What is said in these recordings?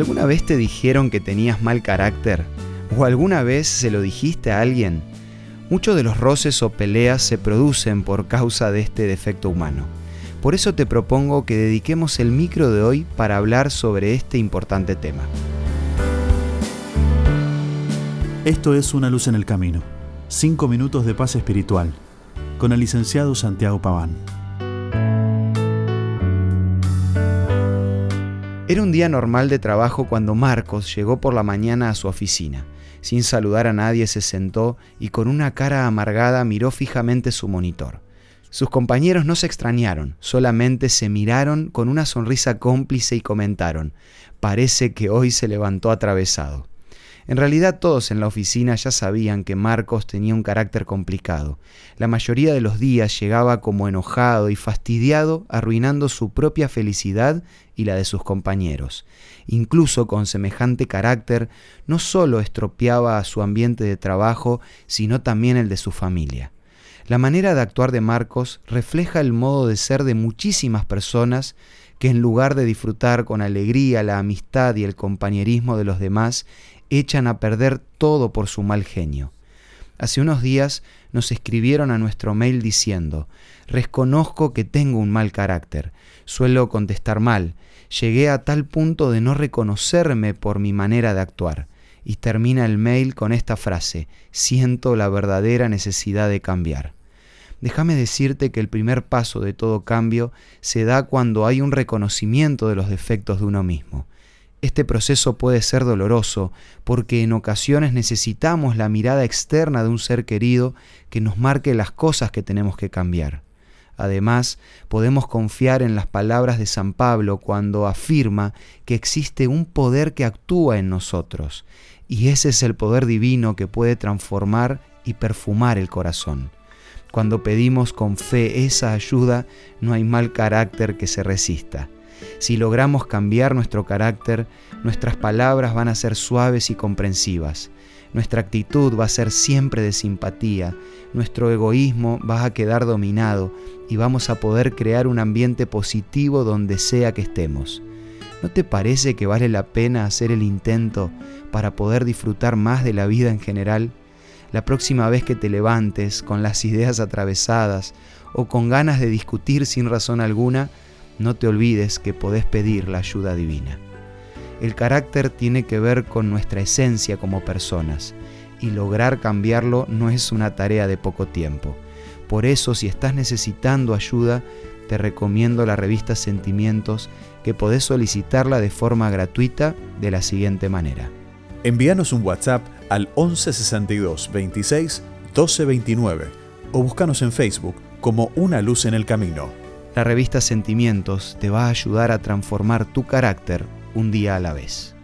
¿Alguna vez te dijeron que tenías mal carácter? ¿O alguna vez se lo dijiste a alguien? Muchos de los roces o peleas se producen por causa de este defecto humano. Por eso te propongo que dediquemos el micro de hoy para hablar sobre este importante tema. Esto es Una luz en el camino. Cinco minutos de paz espiritual. Con el licenciado Santiago Paván. Era un día normal de trabajo cuando Marcos llegó por la mañana a su oficina. Sin saludar a nadie se sentó y con una cara amargada miró fijamente su monitor. Sus compañeros no se extrañaron, solamente se miraron con una sonrisa cómplice y comentaron, parece que hoy se levantó atravesado. En realidad todos en la oficina ya sabían que Marcos tenía un carácter complicado. La mayoría de los días llegaba como enojado y fastidiado, arruinando su propia felicidad y la de sus compañeros. Incluso con semejante carácter, no solo estropeaba su ambiente de trabajo, sino también el de su familia. La manera de actuar de Marcos refleja el modo de ser de muchísimas personas que en lugar de disfrutar con alegría la amistad y el compañerismo de los demás, echan a perder todo por su mal genio. Hace unos días nos escribieron a nuestro mail diciendo, reconozco que tengo un mal carácter, suelo contestar mal, llegué a tal punto de no reconocerme por mi manera de actuar. Y termina el mail con esta frase, siento la verdadera necesidad de cambiar. Déjame decirte que el primer paso de todo cambio se da cuando hay un reconocimiento de los defectos de uno mismo. Este proceso puede ser doloroso porque en ocasiones necesitamos la mirada externa de un ser querido que nos marque las cosas que tenemos que cambiar. Además, podemos confiar en las palabras de San Pablo cuando afirma que existe un poder que actúa en nosotros, y ese es el poder divino que puede transformar y perfumar el corazón. Cuando pedimos con fe esa ayuda, no hay mal carácter que se resista. Si logramos cambiar nuestro carácter, nuestras palabras van a ser suaves y comprensivas. Nuestra actitud va a ser siempre de simpatía, nuestro egoísmo va a quedar dominado y vamos a poder crear un ambiente positivo donde sea que estemos. ¿No te parece que vale la pena hacer el intento para poder disfrutar más de la vida en general? La próxima vez que te levantes con las ideas atravesadas o con ganas de discutir sin razón alguna, no te olvides que podés pedir la ayuda divina. El carácter tiene que ver con nuestra esencia como personas y lograr cambiarlo no es una tarea de poco tiempo. Por eso si estás necesitando ayuda, te recomiendo la revista Sentimientos que podés solicitarla de forma gratuita de la siguiente manera. Envíanos un WhatsApp al 1162 26 1229 o búscanos en Facebook como Una Luz en el Camino. La revista Sentimientos te va a ayudar a transformar tu carácter un día a la vez.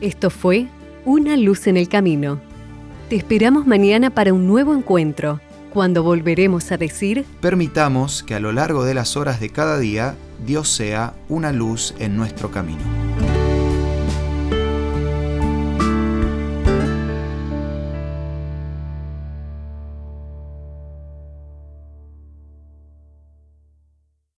Esto fue Una luz en el camino. Te esperamos mañana para un nuevo encuentro, cuando volveremos a decir... Permitamos que a lo largo de las horas de cada día Dios sea una luz en nuestro camino.